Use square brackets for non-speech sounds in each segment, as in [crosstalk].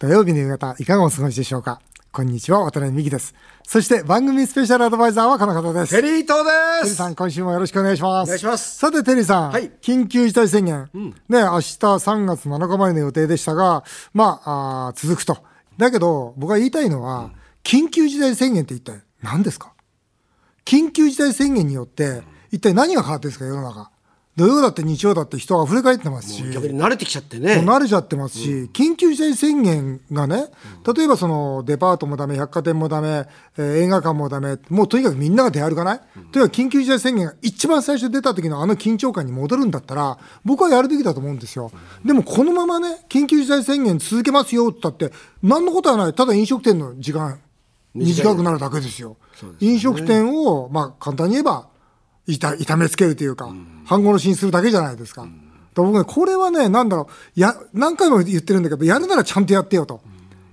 土曜日の夕方、いかがお過ごしでしょうか？こんにちは、渡辺美希です。そして番組スペシャルアドバイザーはこの方です。テリー東でテリーすさん、今週もよろしくお願いします。お願いしますさて、テリーさん、はい緊急事態宣言、ね、明日3月7日までの予定でしたが、まあ、あー続くと。だけど、僕が言いたいのは、緊急事態宣言って一体何ですか？緊急事態宣言によって、一体何が変わってるんですか、世の中？土曜だって日曜だって人が溢れ返ってますし。逆に慣れてきちゃってね。慣れちゃってますし、緊急事態宣言がね、例えばそのデパートもダメ、百貨店もダメ、えー映画館もダメ、もうとにかくみんなが出歩かない、とにかく緊急事態宣言が一番最初出た時のあの緊張感に戻るんだったら、僕はやるべきだと思うんですよ。でもこのままね、緊急事態宣言続けますよって言ったって、何のことはない、ただ飲食店の時間、短くなるだけですよ。飲食店を、まあ簡単に言えば、痛痛めつけるというか、半殺しにするだけじゃないですか。と僕ね、これはね、なんだろう、や、何回も言ってるんだけど、やるならちゃんとやってよと。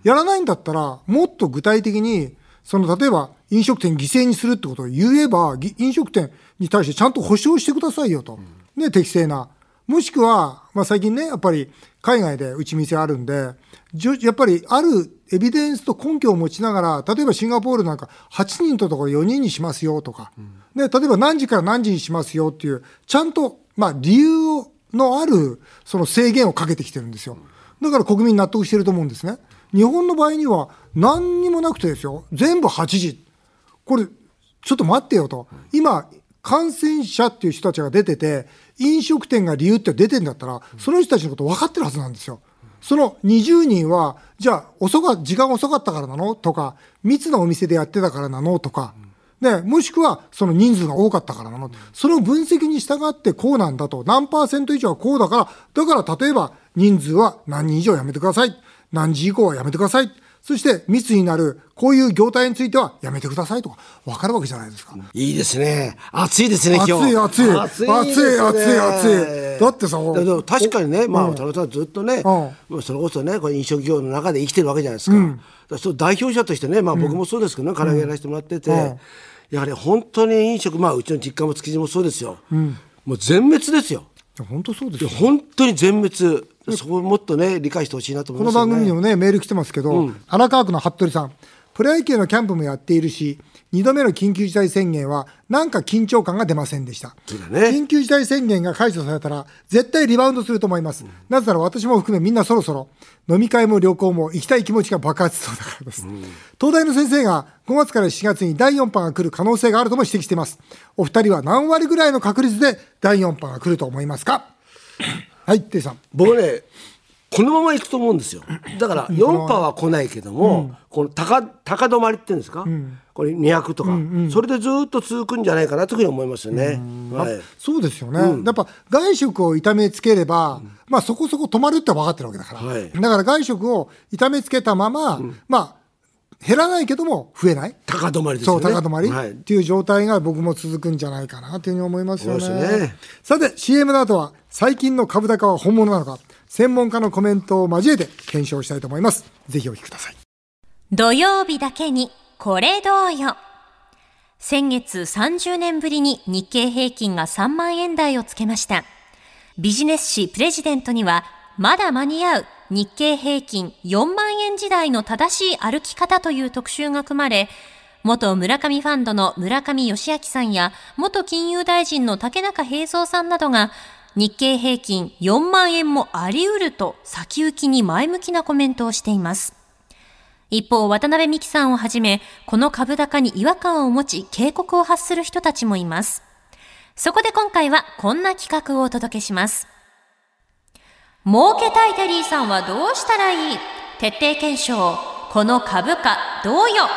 やらないんだったら、もっと具体的に、その、例えば、飲食店犠牲にするってことを言えば、飲食店に対してちゃんと保証してくださいよと。ね、適正な。もしくは、まあ最近ね、やっぱり、海外でうち店あるんで、やっぱりあるエビデンスと根拠を持ちながら、例えばシンガポールなんか8人とところ4人にしますよとか、ね、例えば何時から何時にしますよっていう、ちゃんと、まあ理由のあるその制限をかけてきてるんですよ。だから国民納得してると思うんですね。日本の場合には何にもなくてですよ、全部8時。これ、ちょっと待ってよと。今、感染者っていう人たちが出てて、飲食店が理由って出てんだったら、その人たちのこと分かってるはずなんですよ。その20人は、じゃあ、遅か、時間遅かったからなの？とか、密なお店でやってたからなの？とか、ね、もしくは、その人数が多かったからなの？その分析に従ってこうなんだと。何パーセント以上はこうだから、だから例えば人数は何人以上やめてください。何時以降はやめてください。そして密になる、こういう業態についてはやめてくださいとか、わかるわけじゃないですか。いいですね。暑いですね暑今日い暑い。暑い暑い暑い暑い。だってさ確かにねまあうん田中さんはずっとねそれこそねこれ飲食業の中で生きてるわけじゃないですか,、そう代表者としてねまあ僕もそうですけどね唐揚げやらせてもらってて、うん。やはり本当に飲食まあうちの実家も築地もそうですよ、もう全滅ですよ本当そうですよ。本当に全滅。そこをもっとね理解してほしいなと思いますよね。この番組にもね、メール来てますけど、荒川区の服部さん、プロ野球のキャンプもやっているし、2度目の緊急事態宣言は、なんか緊張感が出ませんでした。ね緊急事態宣言が解除されたら、絶対リバウンドすると思います。なぜなら私も含めみんなそろそろ、飲み会も旅行も行きたい気持ちが爆発しそうだからです。東大の先生が5月から7月に第4波が来る可能性があるとも指摘しています。お二人は何割ぐらいの確率で第4波が来ると思いますか？[laughs] はい、テイさん。僕ねこのままいくと思うんですよ。だから4波は来ないけども、この高高止まりっていうんですか、これ200とか、それでずっと続くんじゃないかなというふうに思いますよね、はい、そうですよね、やっぱ外食を痛めつければ、まあそこそこ止まるって分かってるわけだから、はい。だから外食を痛めつけたまま、まあ減らないけども増えない。高止まりですそう、よね高止まり、はい。っていう状態が僕も続くんじゃないかなというふうに思いますよね。ね。さて、CM の後は最近の株高は本物なのか、専門家のコメントを交えて検証したいと思います。ぜひお聞きください。土曜日だけにこれどうよ。先月30年ぶりに日経平均が3万円台をつけました。ビジネス誌プレジデントにはまだ間に合う日経平均4万円時代の正しい歩き方という特集が組まれ、元村上ファンドの村上義明さんや元金融大臣の竹中平蔵さんなどが日経平均4万円もあり得ると先行きに前向きなコメントをしています。一方、渡辺美樹さんをはじめ、この株高に違和感を持ち、警告を発する人たちもいます。そこで今回はこんな企画をお届けします。儲けたいテリーさんはどうしたらいい？徹底検証。この株価どうよ？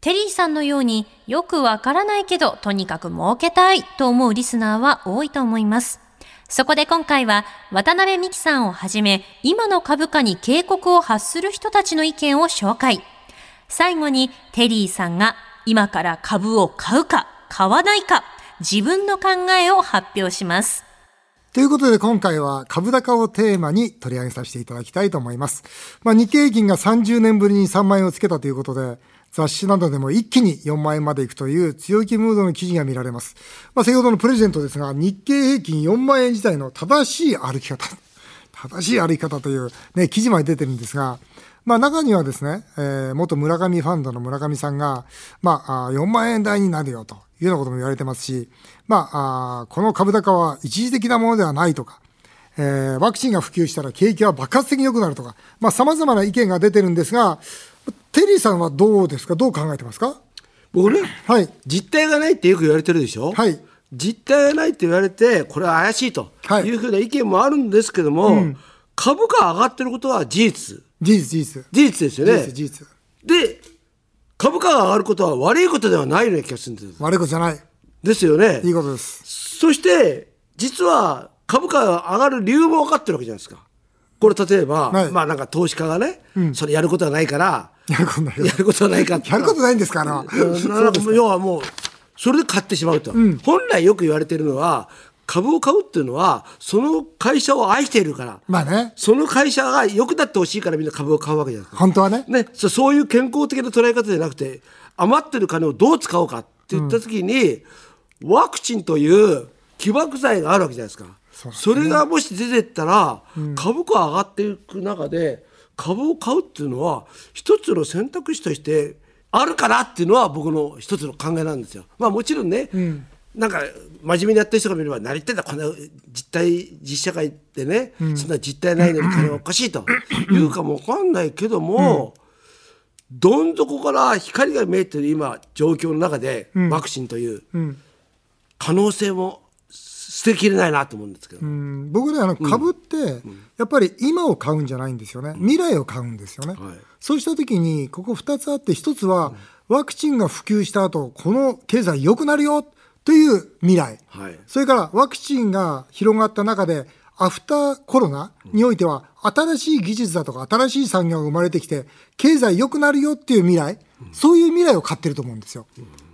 テリーさんのようによくわからないけどとにかく儲けたいと思うリスナーは多いと思います。そこで今回は渡辺美樹さんをはじめ今の株価に警告を発する人たちの意見を紹介。最後にテリーさんが今から株を買うか買わないか自分の考えを発表します。ということで今回は株高をテーマに取り上げさせていただきたいと思います。まあ、日経平均が30年ぶりに3万円をつけたということで、雑誌などでも一気に4万円までいくという強気ムードの記事が見られます。まあ、先ほどのプレゼントですが、日経平均4万円自体の正しい歩き方。正しい歩き方という、ね、記事まで出てるんですが、まあ、中にはですね、えー、元村上ファンドの村上さんが、まあ、4万円台になるよというようなことも言われてますし、まあ、この株高は一時的なものではないとか、えー、ワクチンが普及したら景気は爆発的に良くなるとか、まあ、様々な意見が出てるんですが、テリーさんはどうですか？どう考えてますか？僕ね、はい、実態がないってよく言われてるでしょ？はい。実態がないって言われて、これは怪しいというふうな意見もあるんですけども、はいうん、株価上がってることは事実。事実、事実。事実ですよね。事実、で、株価が上がることは悪いことではないような気がするんです。悪いことじゃない。ですよね。いいことです。そして、実は株価が上がる理由も分かってるわけじゃないですか。これ例えば、はい、まあなんか投資家がね、うん、それやることはないから、やることない。やることはないかやることないんですかあの。要はもう、それで買ってしまうと、うん、本来よく言われてるのは、株を買うっていうのは、その会社を愛しているから、まあね、その会社が良くなってほしいからみんな株を買うわけじゃないですか。本当はね。ね。そ。そういう健康的な捉え方じゃなくて、余ってる金をどう使おうかって言った時に、うん、ワクチンという起爆剤があるわけじゃないですか。そ、ね,、それがもし出てったら、うん、株価上がっていく中で、株を買うっていうのは、一つの選択肢として、あるかなっていうのは僕の一つの考えなんですよ。まあもちろんね、うん、なんか真面目にやってる人が見れば何言ってんだこんな実体実社会でね、うん、そんな実体ないのに金はおかしいと。[clears throat] いうかも分かんないけども、うん、どん底から光が見えてる今状況の中で、ワクチンという可能性も捨てきれないなと思うんですけど、僕ねあの株って、やっぱり今を買うんじゃないんですよね。未来を買うんですよね、はい、そうした時にここ2つあって1つは、ワクチンが普及した後この経済良くなるよという未来、はい、それからワクチンが広がった中でアフターコロナにおいては新しい技術だとか新しい産業が生まれてきて経済良くなるよっていう未来、そういう未来を買ってると思うんですよ。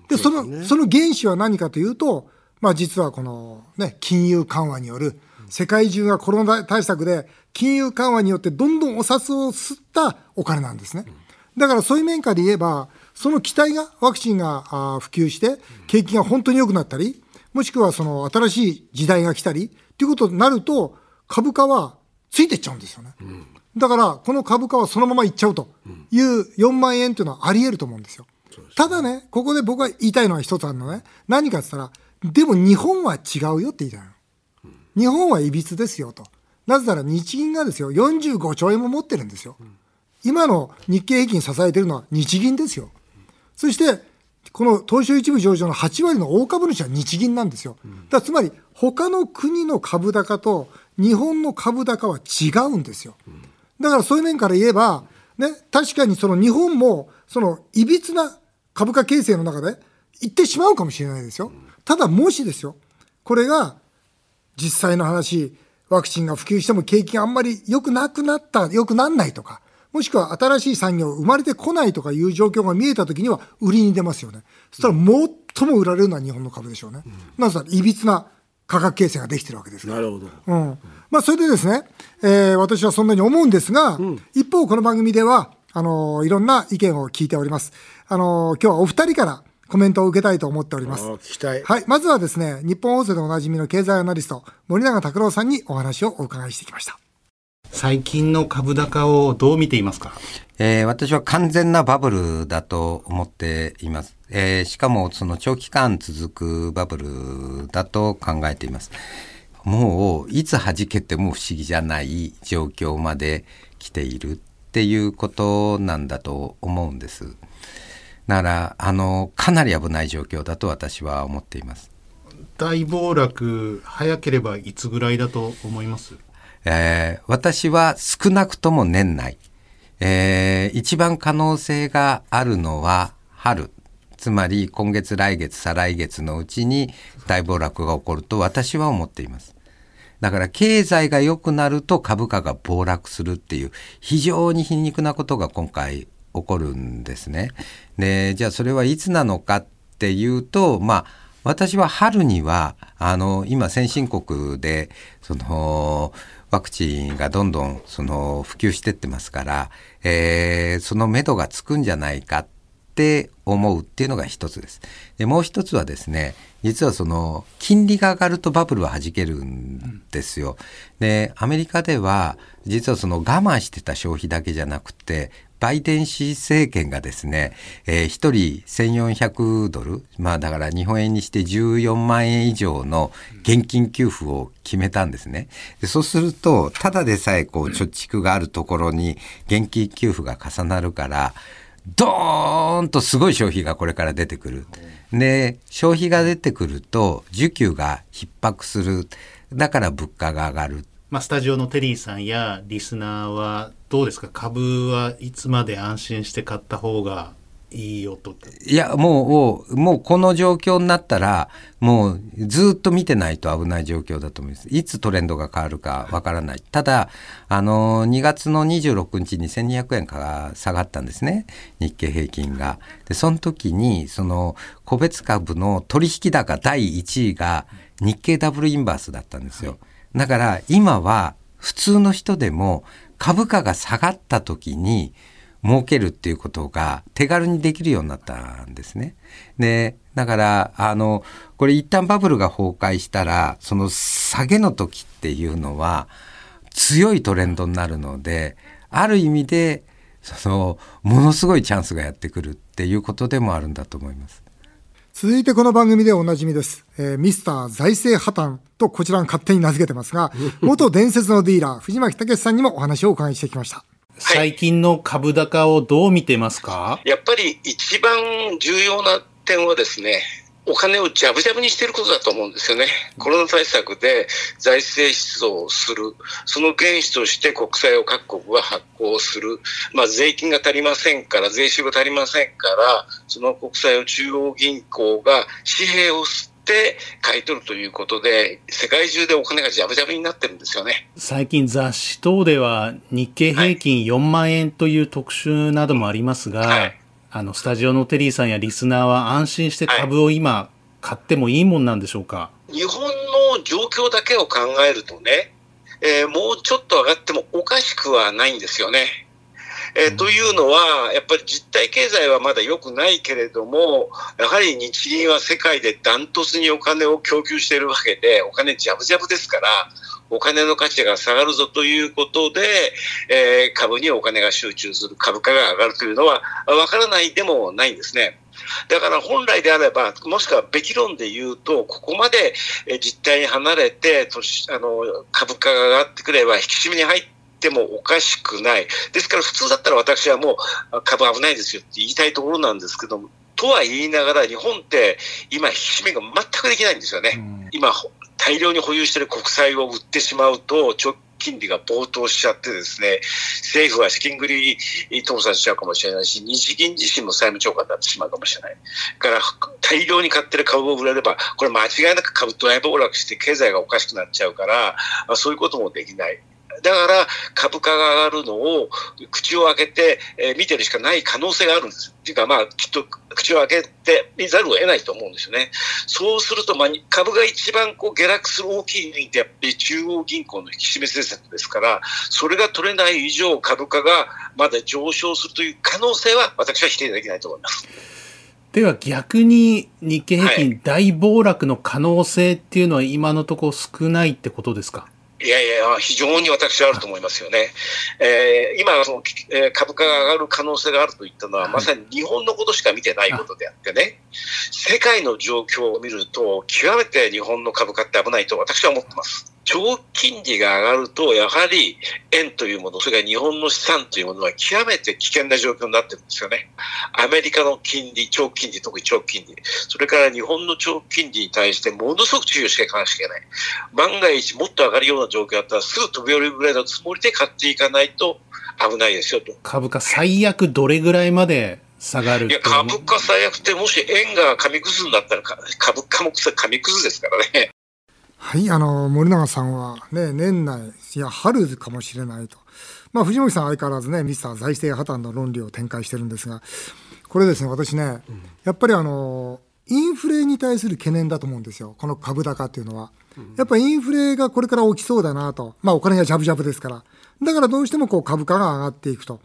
でその、その原資は何かというとまあ、実はこの、ね、金融緩和による、世界中がコロナ対策で、金融緩和によってどんどんお札を吸ったお金なんですね。だからそういう面から言えば、その期待が、ワクチンが普及して、景気が本当に良くなったり、もしくはその新しい時代が来たり、ということになると、株価はついていっちゃうんですよね。だから、この株価はそのままいっちゃうという4万円というのはあり得ると思うんですよ。ただね、ここで僕が言いたいのは一つあるのね。何かって言ったら、でも日本は違うよって言いたいの。日本はいびつですよと。なぜなら日銀がですよ、45兆円も持ってるんですよ。今の日経平均支えてるのは日銀ですよ。そして、この東証一部上場の8割の大株主は日銀なんですよ。だつまり、他の国の株高と日本の株高は違うんですよ。だからそういう面から言えば、ね、確かにその日本も、そのいびつな株価形成の中で行ってしまうかもしれないですよ。ただもしですよ、これが実際の話、ワクチンが普及しても景気があんまり良くなくなった、良くなんないとか、もしくは新しい産業生まれてこないとかいう状況が見えたときには売りに出ますよね。そしたら最も売られるのは日本の株でしょうね。うん、なぜなら、いびつな価格形成ができてるわけですから。なるほど。うん。まあ、それでですね、えー、私はそんなに思うんですが、うん、一方、この番組では、あのー、いろんな意見を聞いております。あのー、今日はお二人から、コメントを受けたいと思っております。聞きたい。はい。まずはですね、日本放送でおなじみの経済アナリスト、森永拓郎さんにお話をお伺いしてきました。最近の株高をどう見ていますか、えー、私は完全なバブルだと思っています。えー、しかもその長期間続くバブルだと考えています。もういつ弾けても不思議じゃない状況まで来ているっていうことなんだと思うんです。だからあのかなり危ない状況だと私は思っています。大暴落早ければいつぐらいだと思います、えー、私は少なくとも年内、えー、一番可能性があるのは春。つまり今月来月再来月のうちに大暴落が起こると私は思っています。だから経済が良くなると株価が暴落するっていう非常に皮肉なことが今回起こるんですね。で、じゃあそれはいつなのかっていうと、まあ、私は春には、あの、今先進国で、その、ワクチンがどんどんその普及してってますから、えー、その目処がつくんじゃないかっって思うっていうのが一つです。でもう一つはですね実はその金利が上がるとバブルは弾けるんですよ。でアメリカでは実はその我慢してた消費だけじゃなくてバイデン氏政権がですね、えー、1人1400ドル、まあだから日本円にして14万円以上の現金給付を決めたんですね。でそうすると、ただでさえこう貯蓄があるところに現金給付が重なるから、ドーンとすごい消費がこれから出てくる。で、消費が出てくると、需給が逼迫する。だから物価が上がる。まあ、スタジオのテリーさんやリスナーはどうですか？株はいつまで安心して買った方がいいよといやもうもうこの状況になったらもうずっと見てないと危ない状況だと思います。いつトレンドが変わるかわからない。ただあの2月の26日に1200円から下がったんですね。日経平均が。でその時にその個別株の取引高第1位が日経ダブルインバースだったんですよ、だから今は普通の人でも株価が下がった時に儲けるっていうことが手軽にできるようになったんですね。で、だから、あの、これ一旦バブルが崩壊したら、その下げの時っていうのは強いトレンドになるので、ある意味で、その、ものすごいチャンスがやってくるっていうことでもあるんだと思います。続いてこの番組でおなじみです。えー、ミスター財政破綻とこちらが勝手に名付けてますが、[laughs] 元伝説のディーラー、藤巻武さんにもお話をお伺いしてきました。最近の株高をどう見てますか、やっぱり一番重要な点はですね、お金をジャブジャブにしていることだと思うんですよね。コロナ対策で財政出動をする。その原資として国債を各国が発行する。まあ税金が足りませんから、税収が足りませんから、その国債を中央銀行が紙幣を吸って買い取るということで、世界中でお金がジャブジャブになってるんですよね。最近雑誌等では日経平均4万円という特集などもありますが、はい、あの、スタジオのテリーさんやリスナーは安心して株を今買ってもいいもんなんでしょうか、日本の状況だけを考えるとね、えー、もうちょっと上がってもおかしくはないんですよね。えー、というのは、やっぱり実体経済はまだ良くないけれども、やはり日銀は世界でダントツにお金を供給しているわけで、お金ジャブジャブですから、お金の価値が下がるぞということで、えー、株にお金が集中する、株価が上がるというのは、わからないでもないんですね。だから本来であれば、もしくはべき論で言うと、ここまで実態に離れて、あの株価が上がってくれば、引き締めに入って、てもおかしくない。ですから普通だったら私はもう株危ないですよって言いたいところなんですけども、とは言いながら日本って今引き締めが全くできないんですよね。今大量に保有している国債を売ってしまうと直金利が暴騰しちゃってですね、政府は資金繰り倒産しちゃうかもしれないし、日銀自身も債務超過になってしまうかもしれない。だから大量に買ってる株を売れれば、これ間違いなく株ドライブ暴落して経済がおかしくなっちゃうから、そういうこともできない。だから株価が上がるのを口を開けて、え、見てるしかない可能性があるんです。っていうか、まあ、きっと口を開けて見ざるを得ないと思うんですよね。そうすると、まあ、株が一番こう下落する大きい原因ってやっぱり中央銀行の引き締め政策ですから、それが取れない以上株価がまだ上昇するという可能性は私は否定できないと思います。では逆に日経平均大暴落の可能性っていうのは今のところ少ないってことですか？いやいや、非常に私はあると思いますよね。えー、今その、えー、株価が上がる可能性があるといったのは、まさに日本のことしか見てないことであってね、世界の状況を見ると、極めて日本の株価って危ないと私は思ってます。長金利が上がると、やはり円というもの、それから日本の資産というものは極めて危険な状況になってるんですよね。アメリカの金利、長金利、特に長金利、それから日本の長金利に対してものすごく注意をしていかなきゃいけない。万が一もっと上がるような状況だったら、すぐ飛び降りるぐらいのつもりで買っていかないと危ないですよと。株価最悪どれぐらいまで下がるいや株価最悪って、もし円が紙くずになったら株価も紙くずですからね。はい、あの、森永さんはね、年内、いや、春かもしれないと。まあ、藤森さん相変わらずね、ミスター財政破綻の論理を展開してるんですが、これですね、私ね、やっぱりあの、インフレに対する懸念だと思うんですよ、この株高っていうのは。やっぱりインフレがこれから起きそうだなと。まあ、お金がジャブジャブですから。だからどうしてもこう株価が上がっていくと。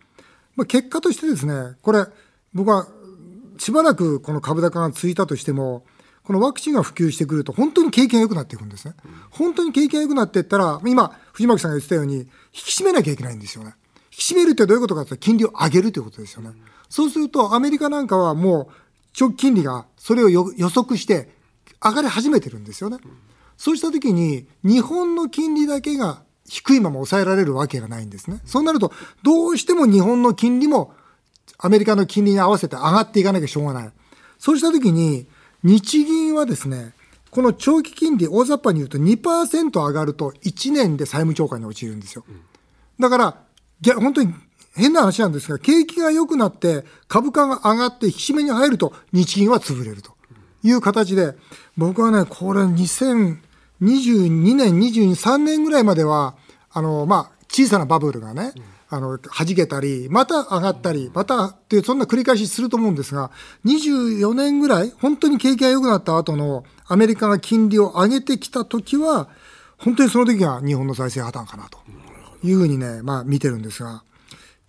まあ、結果としてですね、これ、僕はしばらくこの株高が続いたとしても、このワクチンが普及してくると、本当に景気が良くなっていくんですね。本当に景気が良くなっていったら、今、藤巻さんが言ってたように、引き締めなきゃいけないんですよね。引き締めるってどういうことかというと、金利を上げるということですよね。そうすると、アメリカなんかはもう、長期金利がそれを予測して上がり始めてるんですよね。そうしたときに、日本の金利だけが低いまま抑えられるわけがないんですね。そうなると、どうしても日本の金利もアメリカの金利に合わせて上がっていかなきゃしょうがない。そうしたときに、日銀はですね、この長期金利、大雑把に言うと2%上がると1年で債務超過に陥るんですよ。だから、本当に変な話なんですが、景気が良くなって株価が上がって引き締めに入ると日銀は潰れるという形で、僕はね、これ2022年、23年ぐらいまでは、あの、まあ、小さなバブルがね、あの、弾けたり、また上がったり、またっていう、そんな繰り返しすると思うんですが、24年ぐらい、本当に景気が良くなった後のアメリカが金利を上げてきた時は、本当にその時が日本の財政破綻かなと。いうふうにね、まあ見てるんですが、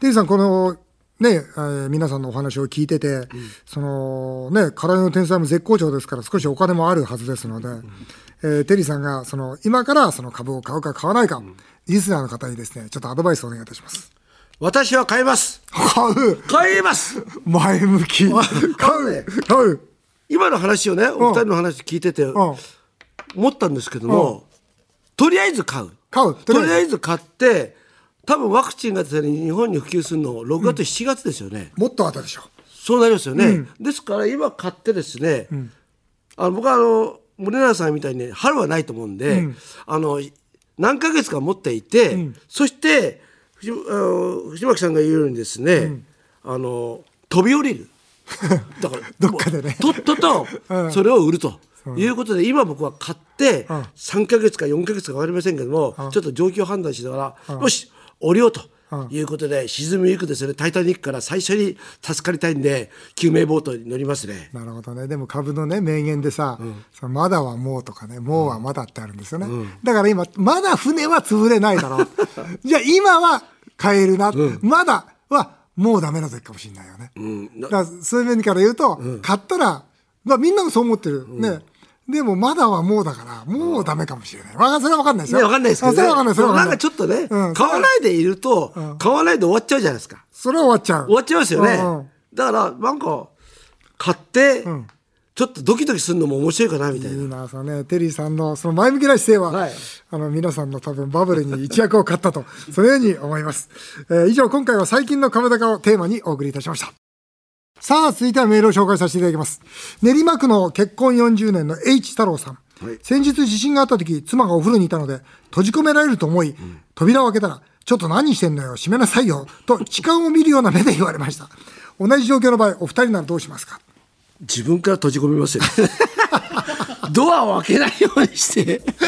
デイさん、この、ね、えー、皆さんのお話を聞いてて、うん、そのね、空の天才も絶好調ですから少しお金もあるはずですので、うん、えー、テリーさんがその今からその株を買うか買わないか、うん、リスナーの方にですね、ちょっとアドバイスをお願いいたします。私は買います。買う買います前向き。買う買う今の話をね、お二人の話聞いてて、思ったんですけども、とりあえず買う。買う。とりあえず買って、多分ワクチンがですね日本に普及するの6月、7月ですよね。もっと後でしょそうなりますよね。うん、ですから今買ってですね、うん、あの僕はあの森永さんみたいに、ね、春はないと思うんで、うん、あの何ヶ月か持っていて、そして藤藤巻さんが言うようにですね、あの飛び降りる。[laughs] だからどっかでね。とっとと [laughs] それを売ると。いうことで今僕は買って3か月か4か月か分かりませんけどもちょっと状況判断しながらよし降りようと。いうことで沈みゆくですね「タイタニック」から最初に助かりたいんで救命ボートに乗りますね。なるほどね。でも株のね名言でさ「うん、まだはもう」とかね「もうはまだ」ってあるんですよね、うん、だから今まだ船は潰れないだろう。[laughs] じゃあ今は買えるな、うん、まだはもうダメな時かもしれないよね、うん、だからそういう面から言うと、買ったらまあみんなもそう思ってる、ねでもまだはもうだから、もうダメかもしれない。まあ、それは分かんないですよ。ね、分かんないですけど、ね。それは分かんない。それはなんかちょっとね、うん、買わないでいると、うん、買わないで終わっちゃうじゃないですか。それは終わっちゃう。終わっちゃいますよね。うんうん、だから、なんか、買って、うん、ちょっとドキドキするのも面白いかなみたいな。いいな、そね、テリーさんのその前向きな姿勢は、はい、あの皆さんの多分バブルに一役を買ったと、そのように思います。えー、以上、今回は最近の株高をテーマにお送りいたしました。さあ、続いてはメールを紹介させていただきます。練馬区の結婚40年の H 太郎さん。はい、先日地震があった時、妻がお風呂にいたので、閉じ込められると思い、うん、扉を開けたら、ちょっと何してんのよ、閉めなさいよ、と痴漢を見るような目で言われました。同じ状況の場合、お二人ならどうしますか？自分から閉じ込めますよ。ドアを開けないようにして、[laughs]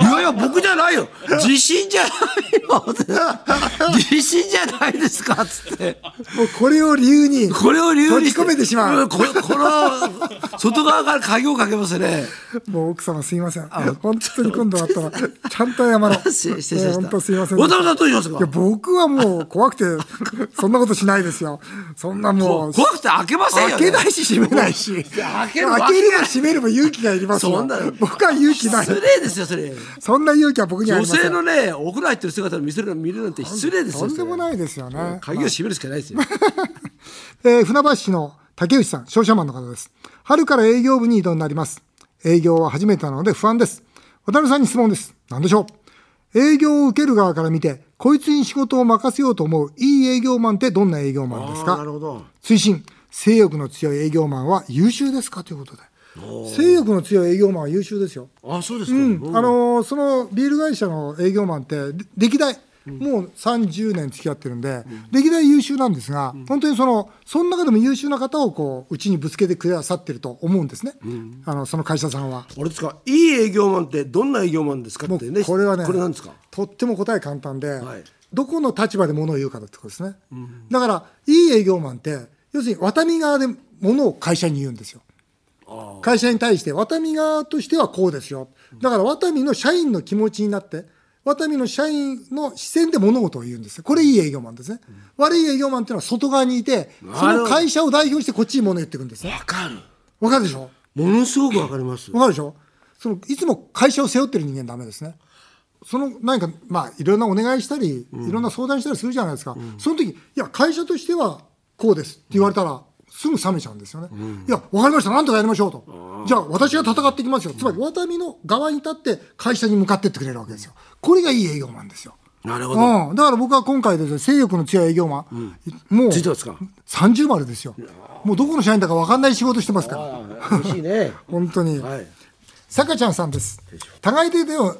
いやいや、僕じゃないよ。地震じゃないよ。地震じゃないですかっつって。もうこれを理由に、これを理由に閉めてしまう。これ、この、外側から鍵をかけますね。もう奥様すいません。本当に今度あったら、ちゃんと謝ろう。[laughs] 失礼しました。本当すいません。わざわざどうしますか？いや、僕はもう怖くて、そんなことしないですよ。そんなもう。怖くて開けませんよ、ね。開けないし閉めないし。開ける開ければ閉めれば勇気がいりますそんな僕は勇気ない。失礼ですよそれ。そんな勇気は僕には女性のねお風呂入ってる姿を見せる見るなんて失礼ですよとんでもないですよね。鍵を閉めるしかないですよ、[laughs] えー、船橋市の竹内さん商社マンの方です。春から営業部に移動になります。営業は初めてなので不安です。渡辺さんに質問です。何でしょう？営業を受ける側から見てこいつに仕事を任せようと思ういい営業マンってどんな営業マンですか？推進性欲の強い営業マンは優秀ですか？ということで性欲の強い営業マンは優秀ですよ。あそうですか、うん、あのそのビール会社の営業マンって歴代もう30年付き合ってるんで、うん、歴代優秀なんですが、うん、本当にそのその中でも優秀な方をこううちにぶつけてくださってると思うんですね、うん、あのその会社さんは。あれですか。いい営業マンってどんな営業マンですかってねこれはねこれなんですか？とっても答え簡単で、はい、どこの立場でものを言うかだってことですね、だからいい営業マンって要するにワタミ側でものを会社に言うんですよ。会社に対してワタミ側としてはこうですよ。だからワタミの社員の気持ちになってワタミの社員の視線で物事を言うんですよ。これいい営業マンですね。悪い営業マンっていうのは外側にいて、その会社を代表してこっちに物言っていくんですね。わかる。わかるでしょ？ものすごくわかります。わかるでしょ？そのいつも会社を背負ってる人間ダメですね。その何かまあいろんなお願いしたり、いろんな相談したりするじゃないですか、その時いや会社としてはこうですって言われたら、すぐ冷めちゃうんですよね、いや分かりました。なんとかやりましょうと。じゃあ私が戦っていきますよ。つまりワタミの側に立って会社に向かってってくれるわけですよ。これがいい営業マンですよ。なるほど。うん、だから僕は今回ですね性欲の強い営業マン、もうついてますか？30丸ですよ。もうどこの社員だか分かんない仕事してますから。嬉しいね。[laughs] 本当に、はい。さかちゃんさんです。互い手でを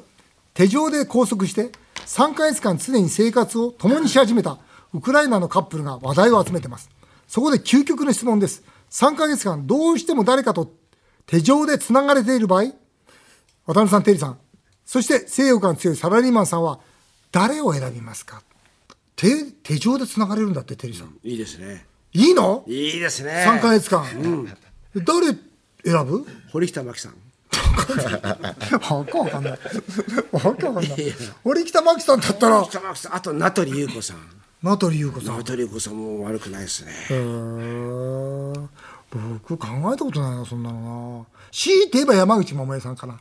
手錠で拘束して、3ヶ月間常に生活を共にし始めたウクライナのカップルが話題を集めています。そこで究極の質問です。3ヶ月間どうしても誰かと手錠でつながれている場合、渡辺さん、テリーさん、そして性欲が強いサラリーマンさんは誰を選びますか？手手錠でつながれるんだって、テリーさん。いいですねいいの？いいですね ?3 ヶ月間。誰選ぶ？堀北真希さんわかわかんない。わかわかんない。堀北真希さんだったら、北真希さんあと名取裕子さん名取裕子さん。名取裕子さんも悪くないですね僕考えたことないな、そんなのな。強いて言えば山口百恵さんかな。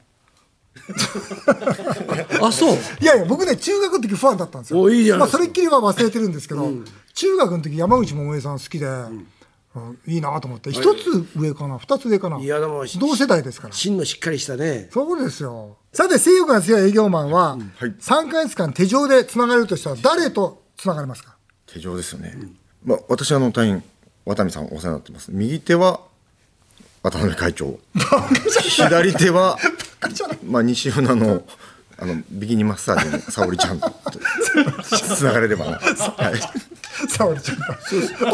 [laughs] あそう？いやいや、僕ね、中学の時ファンだったんですよ。おいいまあ、それっきりは忘れてるんですけど、中学の時山口百恵さん好きで、うんいいなと思って、一つ上かな、二つ上かな。いやでも同世代ですから。芯のしっかりしたねそうですよ。さて、性欲が強い営業マンは、はい3ヶ月間手錠でつながれるとしたら、誰とつながれますか？手錠ですよね、まあ、私あの隊員渡辺さんお世話になってます。右手は渡辺会長。左手は、まあ、西船のあのビキニマッサージの沙織ちゃんと。つながれればな、はい、沙織ちゃん。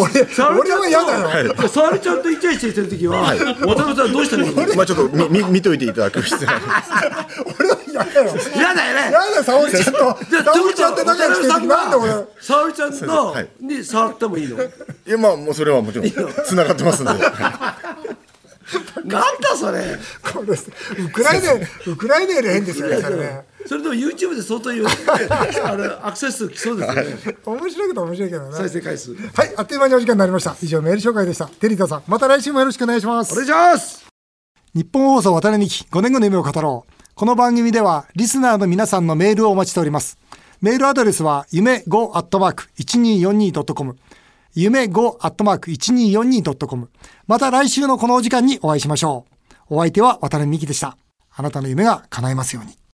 俺、俺は嫌だよ。沙織ちゃんとイチャイチャしてる時は渡辺さんどうしたらいいのまあちょっとみみ見といていただく必要があります。[laughs] 俺は嫌だよ。嫌だよね嫌だよ、沙織ちゃんと。沙織ちゃんって仲良くしてなんで俺。沙織ちゃんとはいに触ってもいいのいやまあもうそれはもちろんつながってますんで、なんだそれこれウクライナ、ウクライナより変ですよね、それね。それでも YouTube で相当言うあれアクセス数来そうですよね面白いけど面白いけどね。再生回数はい、あっという間にお時間になりました。以上メール紹介でした。テリタさん、また来週もよろしくお願いしますお。願いします日本放送渡辺美希5年後の夢を語ろう。この番組ではリスナーの皆さんのメールをお待ちしております。メールアドレスは夢 5-1242.com 夢 5-1242.com また来週のこのお時間にお会いしましょう。お相手は渡辺美希でした。あなたの夢が叶いますように。